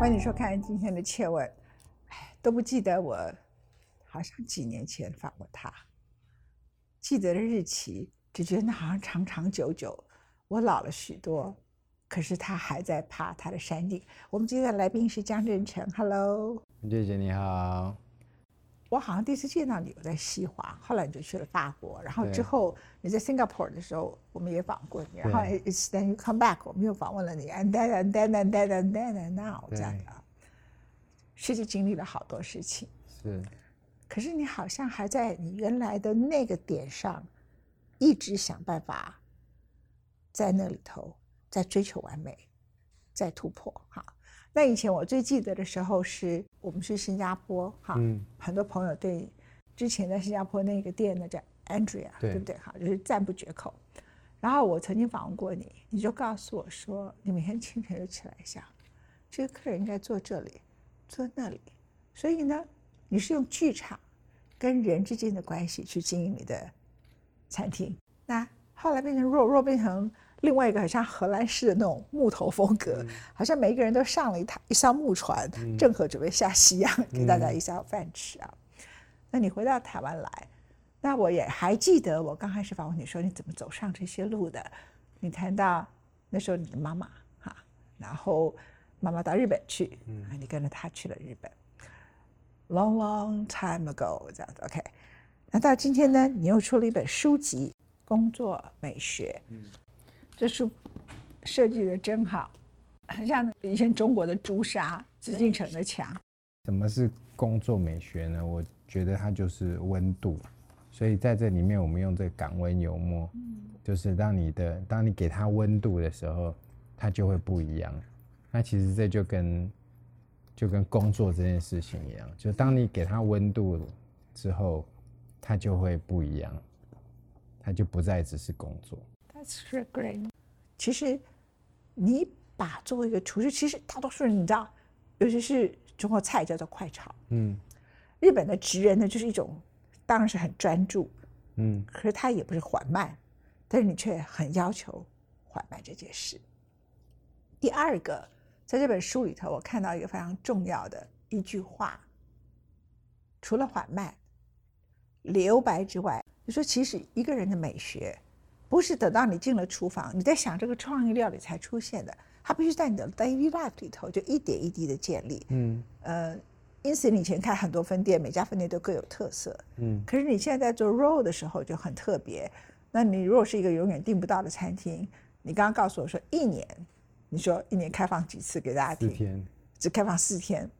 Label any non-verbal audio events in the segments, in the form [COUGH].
欢迎收看今天的切问。哎，都不记得我好像几年前访过他，记得的日期，只觉得好像长长久久。我老了许多，可是他还在爬他的山顶。我们今天的来宾是江振成，Hello，姐姐你好。我好像第一次见到你，我在西华，后来你就去了法国，然后之后你在 Singapore 的时候，我们也访过你，然后 it's then you come back，我们又访问了你，and then and then and then and then and now 这对样的，世界经历了好多事情，是，可是你好像还在你原来的那个点上，一直想办法在那里头在追求完美，在突破哈。那以前我最记得的时候是我们去新加坡哈，嗯很多朋友对之前在新加坡那个店呢叫 Andrea，对不对？哈，就是赞不绝口。然后我曾经访问过你，你就告诉我说，你每天清晨就起来想，这个客人应该坐这里，坐那里。所以呢，你是用剧场跟人之间的关系去经营你的餐厅。那后来变成肉肉变成另外一个很像荷兰式的那种木头风格，好像每一个人都上了一台一艘木船，正合准备下西洋，给大家一下饭吃啊。那你回到台湾来，那我也还记得我刚开始访问你说你怎么走上这些路的。你谈到那时候你的妈妈哈，然后妈妈到日本去，啊，你跟着她去了日本，long long time ago 这样子 OK。那到今天呢，你又出了一本书籍《工作美学》，这书设计的真好，很像以前中国的朱砂、紫禁城的墙。什么是工作美学呢？我觉得它就是温度，所以在这里面我们用这个港温油墨，就是让你的当你给它温度的时候，它就会不一样。那其实这就跟就跟工作这件事情一样，就当你给它温度之后，它就会不一样，它就不再只是工作。That's so great。其实你把作为一个厨师，其实大多数人你知道，尤其是中国菜叫做快炒，嗯日本的职人呢就是一种，当然是很专注，嗯可是他也不是缓慢，但是你却很要求缓慢这件事。第二个，在这本书里头，我看到一个非常重要的一句话，除了缓慢、留白之外，就说其实一个人的美学，不是等到你进了厨房，你在想这个创意料理才出现的，它必须在你的 daily life 里头就一点一滴的建立。嗯呃，因此你以前开很多分店，每家分店都各有特色。嗯可是你现在在做 roll 的时候就很特别。那你如果是一个永远订不到的餐厅，你刚刚告诉我说一年，你说一年开放几次给大家听？四天。只开放四天，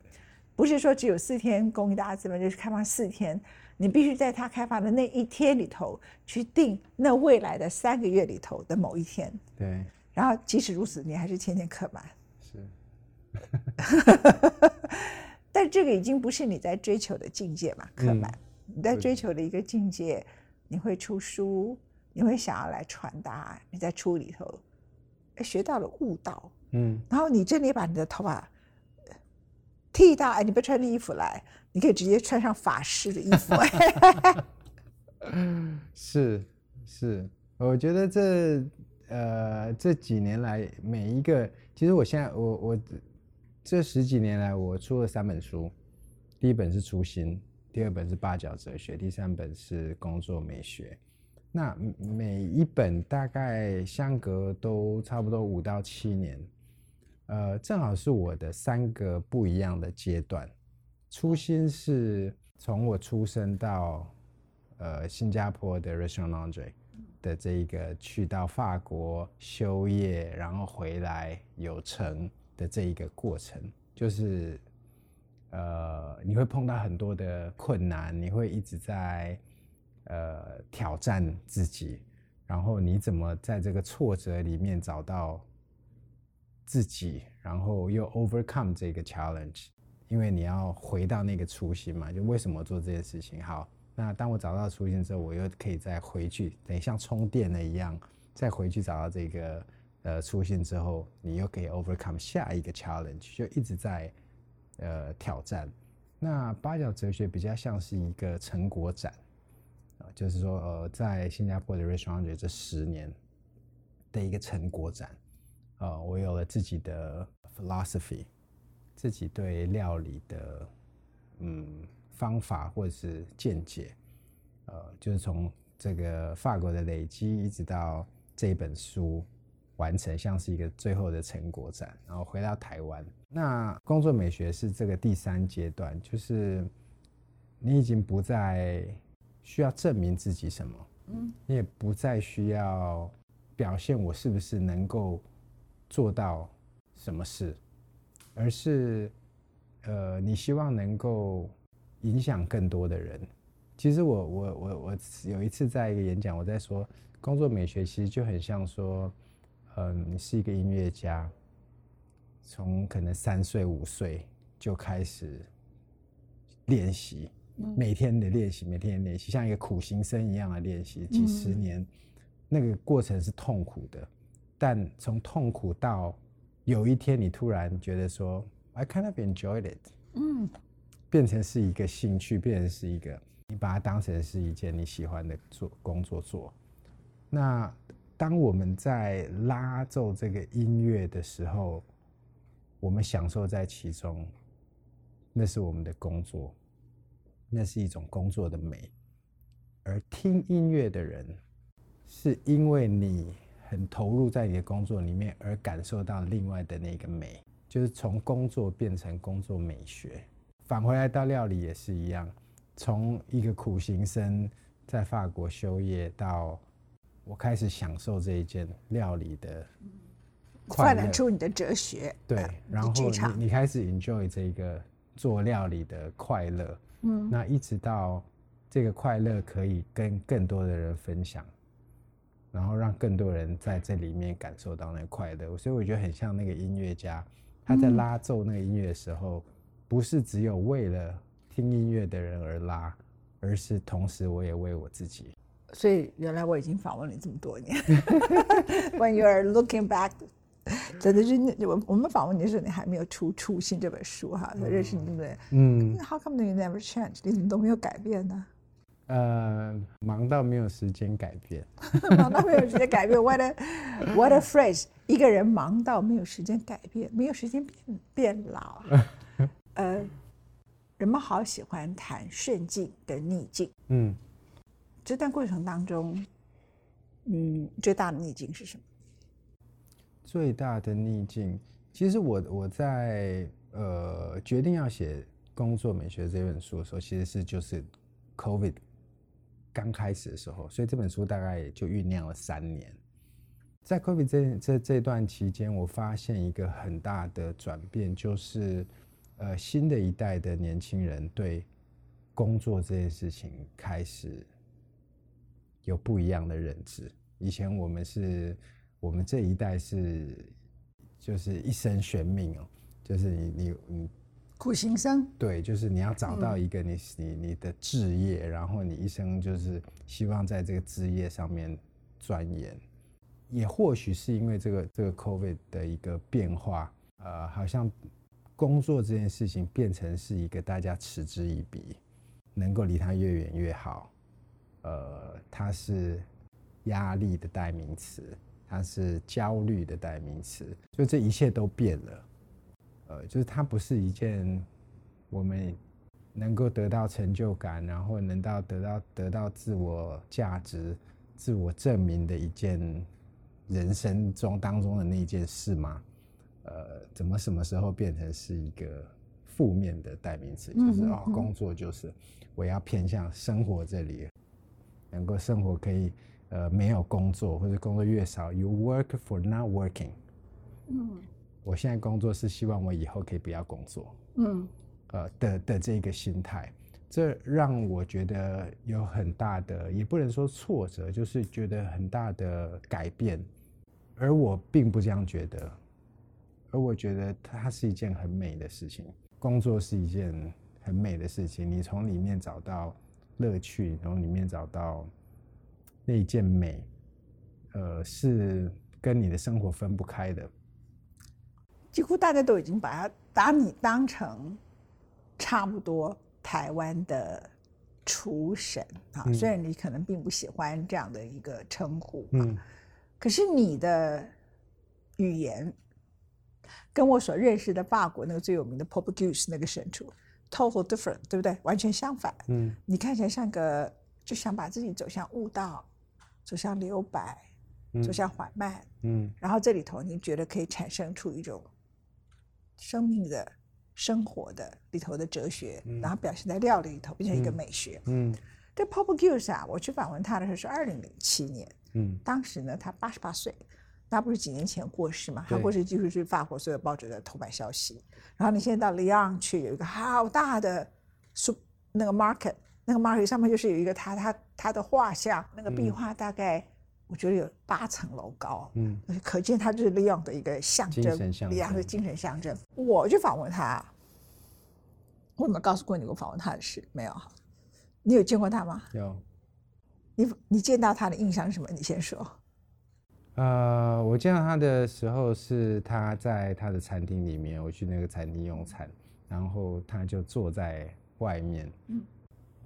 不是说只有四天供应大家吃饭，就是开放四天。你必须在它开发的那一天里头去定那未来的三个月里头的某一天，对，然后即使如此，你还是天天刻满。是。[LAUGHS] 但这个已经不是你在追求的境界嘛，刻满。你在追求的一个境界，你会出书，你会想要来传达，你在书里头哎学到了悟道，嗯然后你真的把你的头发呃剃到，哎，你不穿的衣服来，你可以直接穿上法师的衣服。[LAUGHS] 是是，我觉得这呃这几年来每一个，其实我现在我我这十几年来我出了三本书，第一本是初心，第二本是八角哲学，第三本是工作美学。那每一本大概相隔都差不多五到七年，呃，正好是我的三个不一样的阶段。初心是从我出生到呃新加坡的 Restaurant Laundry 的这一个去到法国修业，然后回来有成的这一个过程，就是呃你会碰到很多的困难，你会一直在呃挑战自己，然后你怎么在这个挫折里面找到自己，然后又 overcome 这个 challenge，因为你要回到那个初心嘛，就为什么做这件事情？好，那当我找到初心之后，我又可以再回去，等于像充电了一样，再回去找到这个呃初心之后，你又可以 overcome 下一个 challenge，就一直在呃挑战。那八角哲学比较像是一个成果展啊、就是说呃，在新加坡的 restaurant 这十年的一个成果展。呃，我有了自己的 philosophy，自己对料理的嗯方法或者是见解，呃，就是从这个法国的累积，一直到这本书完成，像是一个最后的成果展，然后回到台湾。那工作美学是这个第三阶段，就是你已经不再需要证明自己什么，嗯，你也不再需要表现我是不是能够做到什么事，而是呃，你希望能够影响更多的人。其实我我我我有一次在一个演讲，我在说工作美学其实就很像说，嗯，你是一个音乐家，从可能三岁五岁就开始练习，每天的练习，每天的练习，像一个苦行僧一样的练习，几十年，那个过程是痛苦的，但从痛苦到有一天你突然觉得说，I kind of enjoyed it，嗯，变成是一个兴趣，变成是一个。你把它当成是一件你喜欢的做工作做，那当我们在拉奏这个音乐的时候，我们享受在其中，那是我们的工作，那是一种工作的美。而听音乐的人，是因为你很投入在你的工作里面，而感受到另外的那个美，就是从工作变成工作美学。返回来到料理也是一样。从一个苦行僧在法国修业，到我开始享受这一件料理的快乐出你的哲学。对，然后你你开始 enjoy 这个做料理的快乐。嗯，那一直到这个快乐可以跟更多的人分享，然后让更多人在这里面感受到那个快乐。所以我觉得很像那个音乐家，他在拉奏那个音乐的时候，不是只有为了。听音乐的人而拉，而是同时我也为我自己。所以原来我已经访问你这么多年。[LAUGHS] When you are looking back，真的是我我们访问你的时候，你还没有出《初心》这本书哈，认识你对不对？嗯。How come you never change？你怎么都没有改变呢？呃，忙到没有时间改变。[LAUGHS] 忙到没有时间改变，What a [LAUGHS] What a phrase！一个人忙到没有时间改变，没有时间变变老。[LAUGHS] 呃。人们好喜欢谈顺境跟逆境，嗯，这段过程当中，嗯，最大的逆境是什么？最大的逆境，其实我我在呃决定要写工作美学这本书的时候，其实是就是 COVID 刚开始的时候，所以这本书大概也就酝酿了三年。在 COVID 这这这段期间，我发现一个很大的转变，就是。呃，新的一代的年轻人对工作这件事情开始有不一样的认知。以前我们是，我们这一代是，就是一生悬命哦，就是你你你苦行僧。对，就是你要找到一个你你你的志业，然后你一生就是希望在这个志业上面钻研。也或许是因为这个这个 COVID 的一个变化，呃，好像。工作这件事情变成是一个大家嗤之以鼻，能够离他越远越好。呃，它是压力的代名词，它是焦虑的代名词，就这一切都变了。呃，就是它不是一件我们能够得到成就感，然后能到得到得到自我价值、自我证明的一件人生中当中的那件事吗？呃，怎么什么时候变成是一个负面的代名词？就是哦，工作就是我要偏向生活这里，能够生活可以呃没有工作或者工作越少，you work for not working。嗯，我现在工作是希望我以后可以不要工作。嗯，呃的的这个心态，这让我觉得有很大的，也不能说挫折，就是觉得很大的改变，而我并不这样觉得。而我觉得它是一件很美的事情，工作是一件很美的事情。你从里面找到乐趣，从里面找到那一件美，呃，是跟你的生活分不开的。几乎大家都已经把它把你当成差不多台湾的厨神啊，虽然你可能并不喜欢这样的一个称呼，嗯，可是你的语言。跟我所认识的法国那个最有名的 Popgus 那个神厨 total different，对不对？完全相反。嗯你看起来像个就想把自己走向悟道，走向留白，走向缓慢，嗯然后这里头你觉得可以产生出一种生命的、生活的里头的哲学，然后表现在料理里头，变成一个美学。嗯这 Popgus 啊，我去访问他的时候是二零零七年，嗯当时呢，他八十八岁，他不是几年前过世嘛？他过世几乎是法国所有报纸的头版消息。然后你现在到里昂去，有一个好大的那个 market，那个 market 上面就是有一个他他他的画像，那个壁画大概、我觉得有八层楼高，嗯可见他就是利用的一个象征精神，象里昂的精神象征。我去访问他，我有没有告诉过你我访问他的事？没有哈，你有见过他吗？有。你你见到他的印象是什么？你先说。呃，我见到他的时候是他在他的餐厅里面，我去那个餐厅用餐，然后他就坐在外面。嗯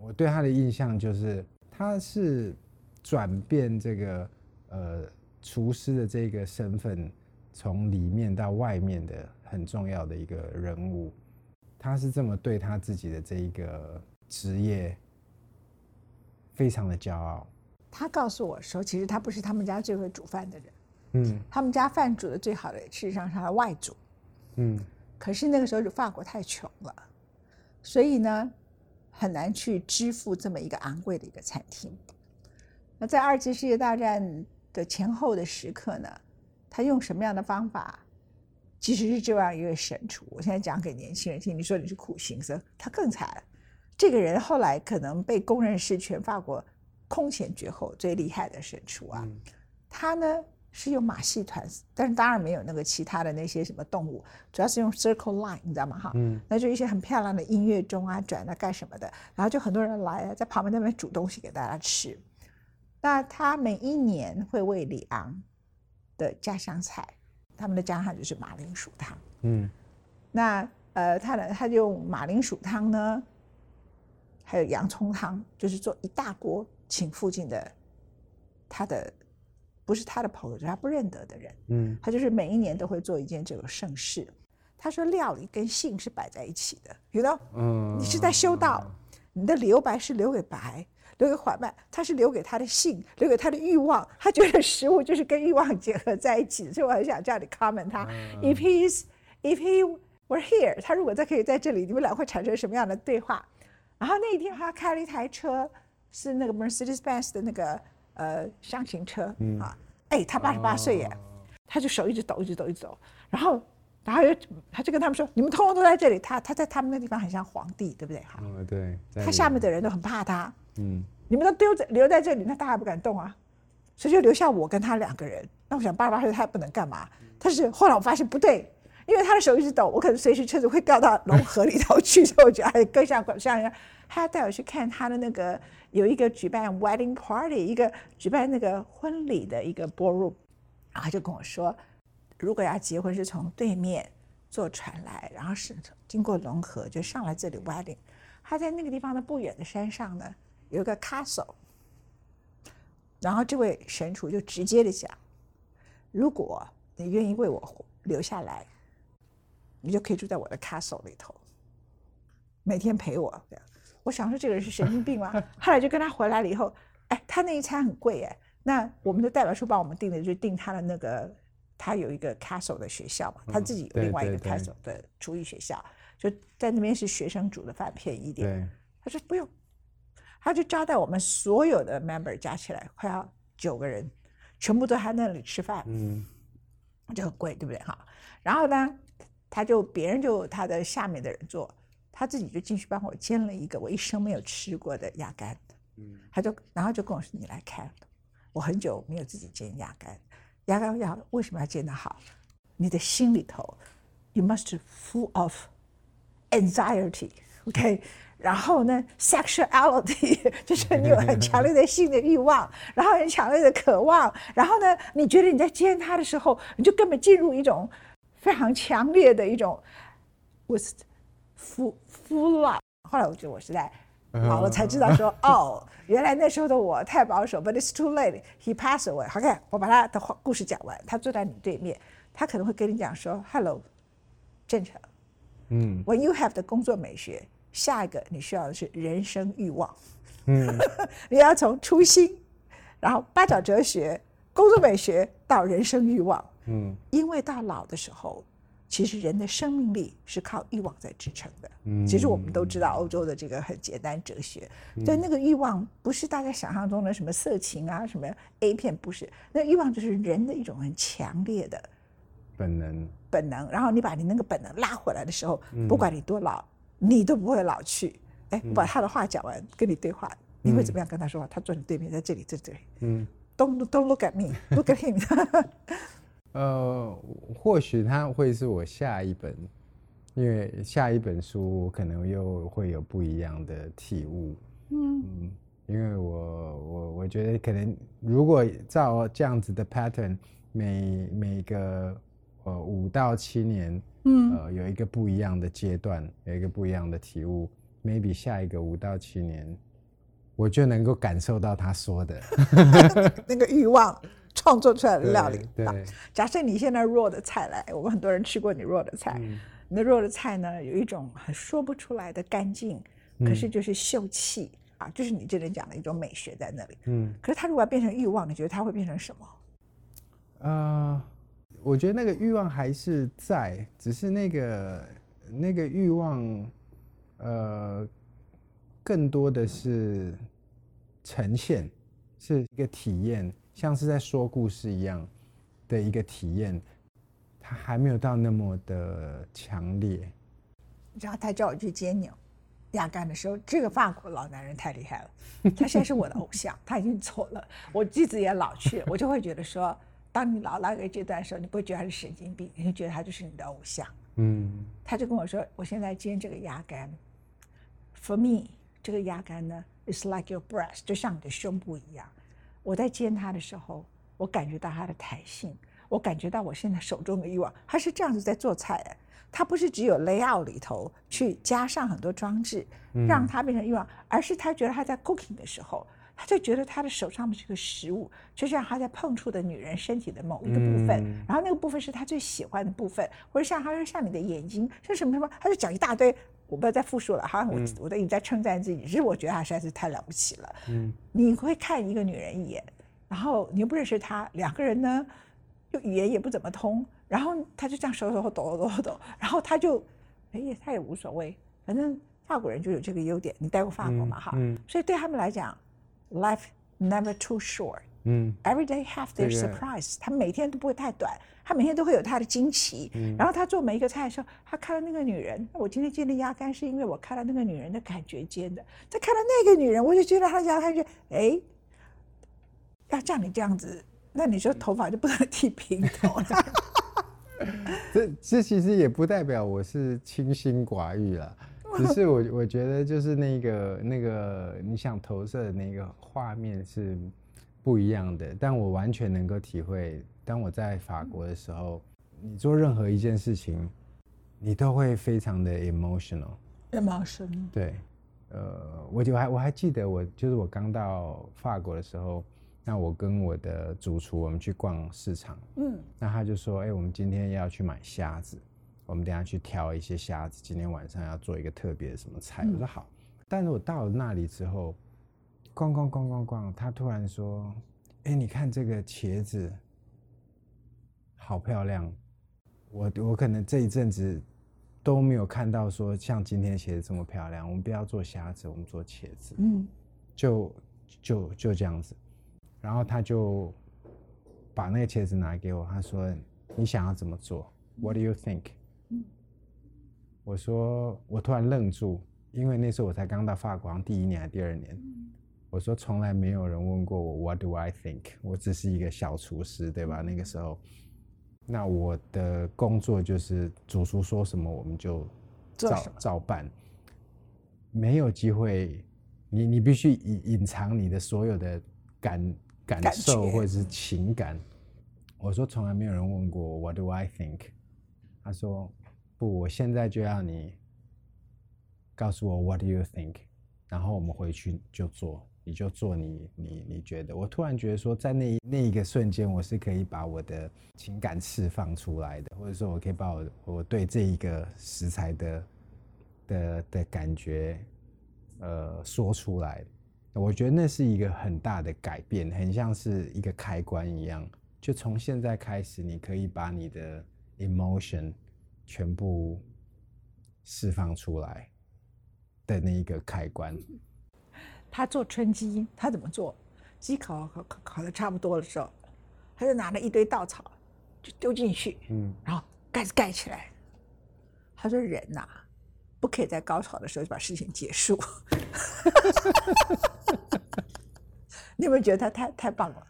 我对他的印象就是他是转变这个呃厨师的这个身份，从里面到外面的很重要的一个人物。他是这么对他自己的这一个职业非常的骄傲。他告诉我说，其实他不是他们家最会煮饭的人，嗯他们家饭煮的最好的事实上是他的外祖。嗯可是那个时候法国太穷了，所以呢很难去支付这么一个昂贵的一个餐厅。那在二次世界大战的前后的时刻呢，他用什么样的方法？其实是这样一位神厨，我现在讲给年轻人听，你说你是苦行僧，他更惨。这个人后来可能被公认是全法国空前绝后最厉害的神厨啊。嗯他呢是用马戏团，但是当然没有那个其他的那些什么动物，主要是用 circle line，你知道吗？哈，嗯那就一些很漂亮的音乐钟啊、转啊、干什么的，然后就很多人来啊，在旁边那边煮东西给大家吃。那他每一年会为里昂的家乡菜，他们的家乡就是马铃薯汤。嗯那呃，他的他就用马铃薯汤呢，还有洋葱汤，就是做一大锅，请附近的他的不是他的朋友，就是他不认得的人，嗯他就是每一年都会做一件这个盛事。他说料理跟性是摆在一起的，you know，嗯，你是在修道，你的留白是留给白，留给缓慢，他是留给他的性，留给他的欲望。他觉得食物就是跟欲望结合在一起的，所以我很想叫你 comment 他。If he's if he were here，他如果再可以在这里，你们俩会产生什么样的对话？然后那一天他开了一台车，是那个 Mercedes-Benz 的那个呃厢型车、嗯啊，哎，他八十八岁耶，他就手一直抖，一直抖，一直抖，然后。然后就他就跟他们说：“你们通通都在这里。他他在他们那地方很像皇帝，对不对？哈，嗯对，他下面的人都很怕他。嗯你们都丢在留在这里，那大家不敢动啊，所以就留下我跟他两个人。那我想八十八岁他也不能干嘛，但是后来我发现不对，因为他的手一直抖，我可能随时车子会掉到龙河里头去，所以我觉得还更像像人家。他要带我去看他的那个有一个举办 wedding party，一个举办那个婚礼的一个 ballroom，然后他就跟我说，如果要结婚是从对面坐船来，然后是经过龙河就上来这里 wedding。他在那个地方的不远的山上呢，有一个 castle。然后这位神厨就直接的讲，如果你愿意为我留下来，你就可以住在我的 castle 里头，每天陪我。这样，我想说这个人是神经病吗？[LAUGHS] 后来就跟他回来了以后，哎，他那一餐很贵哎。那我们的代表处帮我们订的，就是订他的那个，他有一个 castle 的学校嘛，他自己有另外一个 castle 的厨艺学校，就在那边是学生煮的饭便宜一点。对，他说不用，他就招待我们所有的 member 加起来快要九个人，全部都在那里吃饭，嗯就很贵，对不对哈？然后呢，他就别人就他的下面的人做，他自己就进去帮我煎了一个我一生没有吃过的鸭肝，嗯他就然后就跟我说你来看，我很久没有自己煎鸭肝，鸭肝要为什么要煎得好？你的心里头，you must full of anxiety，OK，、然后呢，sexuality [LAUGHS] 就是你有很强烈的性的欲望，然后很强烈的渴望，然后呢，你觉得你在见他的时候，你就根本进入一种非常强烈的一种 with full full love。后来我觉得我是在老了才知道说，哦，原来那时候的我太保守，but it's too late. He passed away. OK，我把他的话故事讲完。他坐在你对面，他可能会跟你讲说，Hello, 正常。嗯 When you have 的工作美学，下一个你需要的是人生欲望。嗯 [LAUGHS] 你要从初心，然后八角哲学、工作美学到人生欲望。嗯因为到老的时候，其实人的生命力是靠欲望在支撑的。嗯其实我们都知道欧洲的这个很简单哲学，对那个欲望不是大家想象中的什么色情啊、什么 A 片，不是，那欲望就是人的一种很强烈的本能，本能。然后你把你那个本能拉回来的时候，嗯不管你多老，你都不会老去。哎，我把他的话讲完，跟你对话，你会怎么样跟他说话？他坐你对面，在这里，在这里。嗯。Don't don't look at me, look at him。[LAUGHS] 呃，或许他会是我下一本，因为下一本书可能又会有不一样的体悟。嗯因为我我我觉得可能如果照这样子的 pattern，每每个呃五到七年，嗯呃有一个不一样的阶段，有一个不一样的体悟，maybe 下一个五到七年，我就能够感受到他说的 [LAUGHS] 那个欲望创作出来的料理。对，对假设你现在 raw 的菜来，我们很多人吃过你 raw 的菜，嗯你的 raw 的菜呢有一种很说不出来的干净，可嗯是就是秀气啊，就是你这里讲的一种美学在那里。嗯。可是它如果要变成欲望，你觉得它会变成什么？呃，我觉得那个欲望还是在，只是那个那个欲望，呃，更多的是呈现，是一个体验，像是在说故事一样的一个体验，它还没有到那么的强烈。然后他叫我去接你亚干的时候，这个法国老男人太厉害了，他现在是我的偶像，他已经走了，我自己也老去，我就会觉得说，当你老到一个阶段的时候，你不会觉得他是神经病，你就觉得他就是你的偶像。嗯他就跟我说，我现在煎这个鸭肝，for me，这个鸭肝呢，is like your breast，就像你的胸部一样。我在煎它的时候，我感觉到它的弹性，我感觉到我现在手中的欲望。他是这样子在做菜的，他不是只有 layout 里头去加上很多装置，让它变成欲望，而是他觉得他在 cooking 的时候。他就觉得他的手上的这个食物，就像他在碰触的女人身体的某一个部分，嗯然后那个部分是他最喜欢的部分，或者像他说像你的眼睛，是什么什么，他就讲一大堆。我不要再复述了，好像我、我都已经在称赞自己，只是我觉得他实在是太了不起了。嗯你会看一个女人一眼，然后你又不认识她，两个人呢又语言也不怎么通，然后他就这样手手抖抖抖抖，然后他就哎呀他也无所谓，反正法国人就有这个优点，你待过法国嘛哈，嗯所以对他们来讲，life never too short。嗯 Every day have their surprise，他每天都不会太短，他每天都会有他的惊奇。嗯然后他做每一个菜的时候，他看到那个女人，我今天煎的鸭肝是因为我看到那个女人的感觉煎的。再看到那个女人，我就觉得她的鸭肝就哎，要像你这样子，那你说头发就不能剃平头了。[LAUGHS] 这这其实也不代表我是清心寡欲啦，只是我我觉得就是那个那个你想投射的那个画面是不一样的，但我完全能够体会，当我在法国的时候，你做任何一件事情，你都会非常的 emotional。emotional 对，呃，我就还我还记得我就是我刚到法国的时候，那我跟我的主厨我们去逛市场，嗯。那他就说：“哎、我们今天要去买虾子，我们等一下去挑一些虾子，今天晚上要做一个特别的什么菜。我说：“好。”但是我到了那里之后，逛逛逛逛逛，他突然说：“哎、你看这个茄子，好漂亮。我我可能这一阵子都没有看到说像今天茄子这么漂亮。我们不要做虾子，我们做茄子。”嗯就就就这样子，然后他就把那个茄子拿给我，他说：“你想要怎么做？What do you think？” 我说，我突然愣住，因为那时候我才刚到法国，好像第一年还是第二年。我说，从来没有人问过我 “What do I think？” 我只是一个小厨师，对吧？那个时候，那我的工作就是主厨说什么我们就照照办，没有机会，你你必须隐隐藏你的所有的感感受或者是情感。我说从来没有人问过我 What do I think？他说不，我现在就要你告诉我 What do you think？然后我们回去就做。你就做你你你觉得。我突然觉得说，在那那一个瞬间，我是可以把我的情感释放出来的，或者说我可以把我我对这一个食材的的的感觉，呃，说出来。我觉得那是一个很大的改变，很像是一个开关一样。就从现在开始，你可以把你的 emotion 全部释放出来的那一个开关。[LAUGHS] 他做春鸡，他怎么做？鸡烤烤烤烤的差不多的时候，他就拿了一堆稻草，就丢进去，嗯，然后盖子盖起来。他说：“人呐，不可以在高潮的时候就把事情结束。[LAUGHS] ”你有没有觉得他太太棒了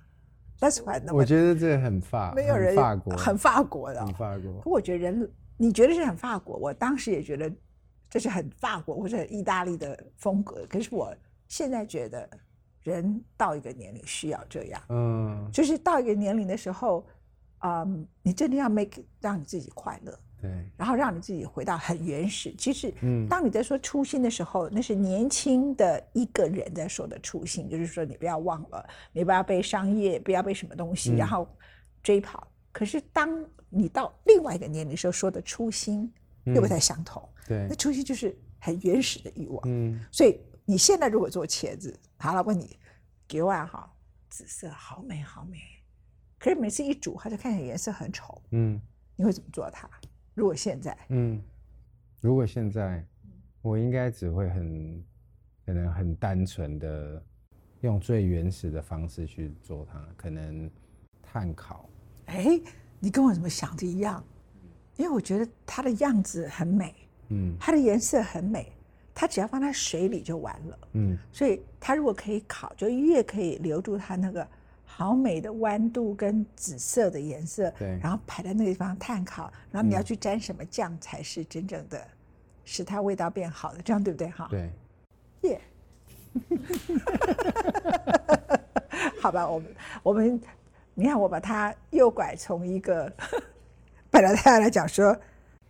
？That's。我觉得这个很法，没有人法国，很法国的，很法国。可我觉得人，你觉得是很法国，我当时也觉得这是很法国或者意大利的风格。可是我现在觉得，人到一个年龄需要这样，嗯，就是到一个年龄的时候，啊，你真的要 make 让你自己快乐。对，然后让你自己回到很原始。其实，嗯，当你在说初心的时候，那是年轻的一个人在说的初心，就是说你不要忘了，你不要被商业，不要被什么东西，然后追跑。可是，当你到另外一个年龄时候说的初心又不太相同。对，那初心就是很原始的欲望。嗯，所以你现在如果做茄子，好了，问你，给我哈，紫色好美好美，可是每次一煮，它就看起来颜色很丑。嗯，你会怎么做它？如果现在，嗯，如果现在，我应该只会很，可能很单纯的用最原始的方式去做它，可能炭烤。哎，你跟我怎么想的一样？因为我觉得它的样子很美，嗯，它的颜色很美，它只要放在水里就完了，嗯，所以它如果可以烤，就越可以留住它那个。好美的弯度跟紫色的颜色，对，然后排在那个地方炭烤，然后你要去沾什么酱才是真正的使它味道变好的，这样对不对？哈，对，耶，[LAUGHS] 好吧，我们我们，你看我把它右拐从一个，本来他要来讲说，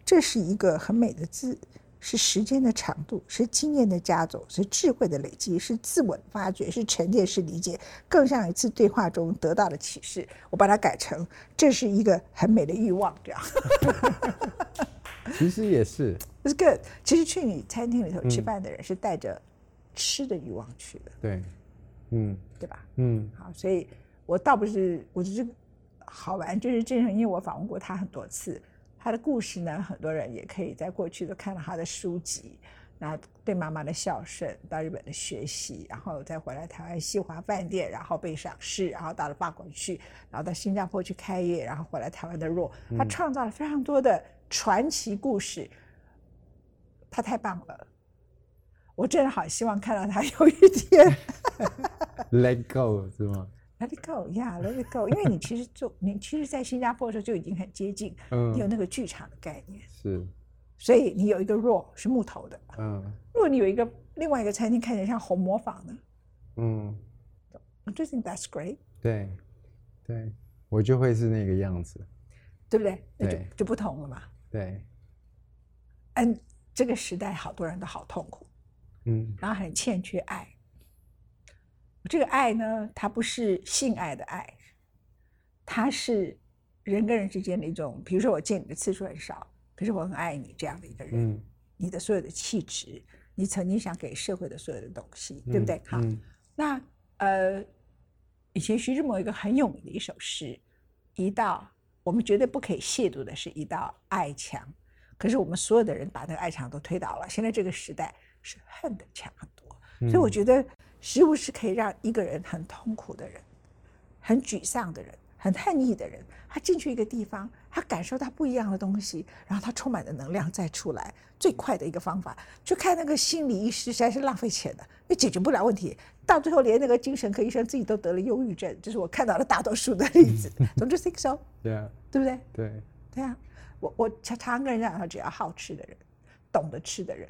这是一个很美的字。是时间的长度，是经验的加总，是智慧的累积，是自我的发掘，是沉淀，是理解，更像一次对话中得到的启示。我把它改成这是一个很美的欲望，这样。[LAUGHS] 其实也是。是 good。其实去你餐厅里头吃饭的人是带着吃的欲望去的。对。嗯。对吧？嗯。好，所以我倒不是，我只是好玩，就是正是因为我访问过他很多次。他的故事呢，很多人也可以在过去都看到他的书籍，然后对妈妈的孝顺，到日本的学习，然后再回来台湾西华饭店，然后被赏识，然后到了法国去，然后到新加坡去开业，然后回来台湾的弱，他创造了非常多的传奇故事，他太棒了，我真的好希望看到他 [LAUGHS] 有一天。[LAUGHS] Let go 是吗？Let it go, yeah, let it go。因为你其实做，你其实，在新加坡的时候就已经很接近，你有那个剧场的概念。是。所以你有一个 raw 是木头的。嗯。如果你有一个另外一个餐厅看起来像红磨坊的，嗯，I think that's great。对，对，我就会是那个样子，对不对？那就就不同了嘛。对。嗯，这个时代好多人都好痛苦，嗯，然后很欠缺爱。这个爱呢，它不是性爱的爱，它是人跟人之间的一种。比如说，我见你的次数很少，可是我很爱你这样的一个人。嗯。你的所有的气质，你曾经想给社会的所有的东西，对不对？好。那呃，以前徐志摩一个很有名的一首诗，一道我们绝对不可以亵渎的是一道爱墙，可是我们所有的人把那个爱墙都推倒了。现在这个时代是恨的墙很多，所以我觉得。食物是可以让一个人很痛苦的人、很沮丧的人、很恨意的人，他进去一个地方，他感受到不一样的东西，然后他充满的能量再出来。最快的一个方法，去看那个心理医师实在是浪费钱的，也解决不了问题。到最后，连那个精神科医生自己都得了忧郁症，这是我看到的大多数的例子。[LAUGHS] Don't you think so？对啊，对不对？对，对啊。我我常常跟人讲，只要好吃的人，懂得吃的人。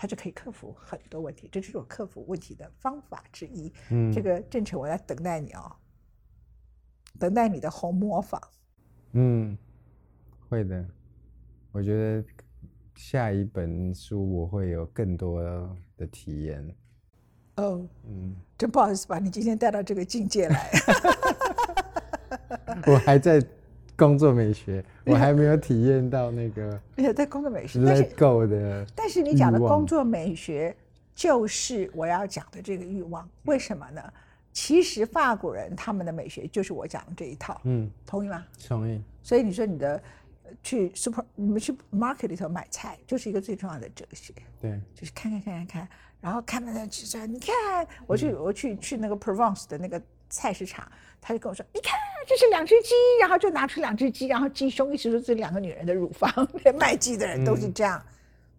他就可以克服很多问题，这是我克服问题的方法之一。嗯，这个郑成，我在等待你哦，等待你的红模仿。嗯，会的。我觉得下一本书我会有更多的体验。哦，嗯，真不好意思把你今天带到这个境界来。[LAUGHS] 我还在工作美学，[LAUGHS] 我还没有体验到那个没有在工作美学，[LAUGHS] 但是 go 的。但是你讲的工作美学，就是我要讲的这个欲望。为什么呢？其实法国人他们的美学就是我讲的这一套，嗯，同意吗？同意。所以你说你的呃去 super，你们去 market 里头买菜，就是一个最重要的哲学，对，就是看看看看看，然后看到那去说，你看我去我去去那个 Provence 的那个菜市场，他就跟我说，你看这是两只鸡，然后就拿出两只鸡，然后鸡胸一直说这两个女人的乳房，卖鸡的人都是这样，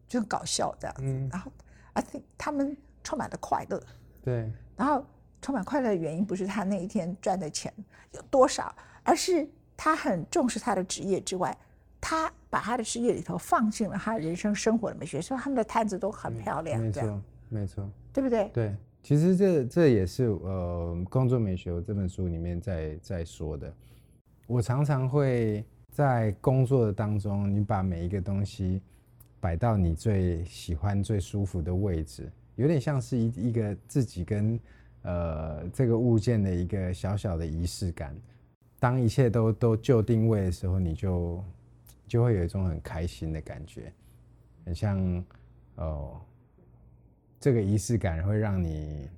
就很搞笑这样子。嗯然后 I think 他们充满了快乐，对，然后充满快乐的原因不是他那一天赚的钱有多少，而是他很重视他的职业之外，他把他的事业里头放进了他人生生活的美学，所以他们的摊子都很漂亮，没错，没错。对不对？对，其实这这也是呃《工作美学》这本书里面在在说的。我常常会在工作的当中，你把每一个东西摆到你最喜欢、最舒服的位置，有点像是一一个自己跟呃这个物件的一个小小的仪式感。当一切都都就定位的时候，你就就会有一种很开心的感觉，很像哦。这个仪式感会让你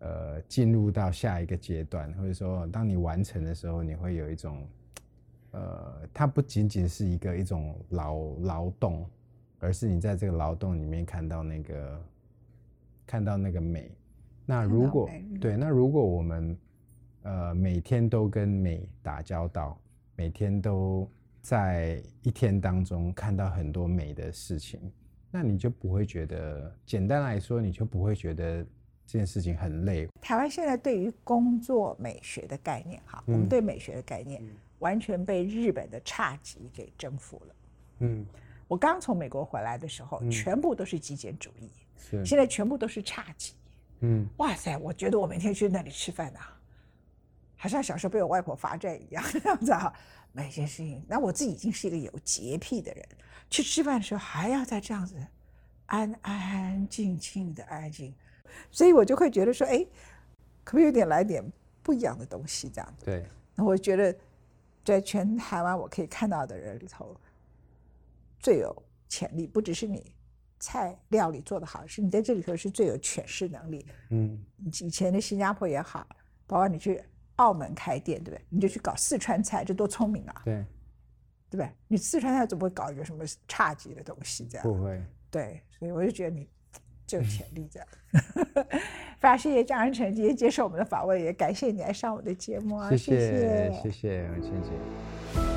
呃进入到下一个阶段，或者说当你完成的时候，你会有一种呃，它不仅仅是一个一种劳劳动，而是你在这个劳动里面看到那个看到那个美。那如果对，那如果我们呃每天都跟美打交道，每天都在一天当中看到很多美的事情，那你就不会觉得，简单来说，你就不会觉得这件事情很累。台湾现在对于工作美学的概念，哈，我们嗯对美学的概念完全被日本的侘寂给征服了。嗯，我刚从美国回来的时候，全部都是极简主义，是，现在全部都是侘寂。嗯，哇塞，我觉得我每天去那里吃饭啊，好像小时候被我外婆罚站一样，[LAUGHS] 这样子哈，每件事情。那我自己已经是一个有洁癖的人，去吃饭的时候还要再这样子安安静静的安静，所以我就会觉得说，哎，可不可以有点来点不一样的东西这样子？对，那我觉得，在全台湾我可以看到的人里头，最有潜力，不只是你菜料理做得好，是你在这里头是最有诠释能力。嗯，以前的新加坡也好，包括你去澳门开店，对不对？你就去搞四川菜，这多聪明啊，对，对不对？你四川菜怎么会搞一个什么差级的东西这样？不会，对，所以我就觉得你最有潜力这样。[LAUGHS] 非常谢谢张仁成今天接受我们的访问，也感谢你来上我的节目啊，谢谢谢，谢谢，谢谢。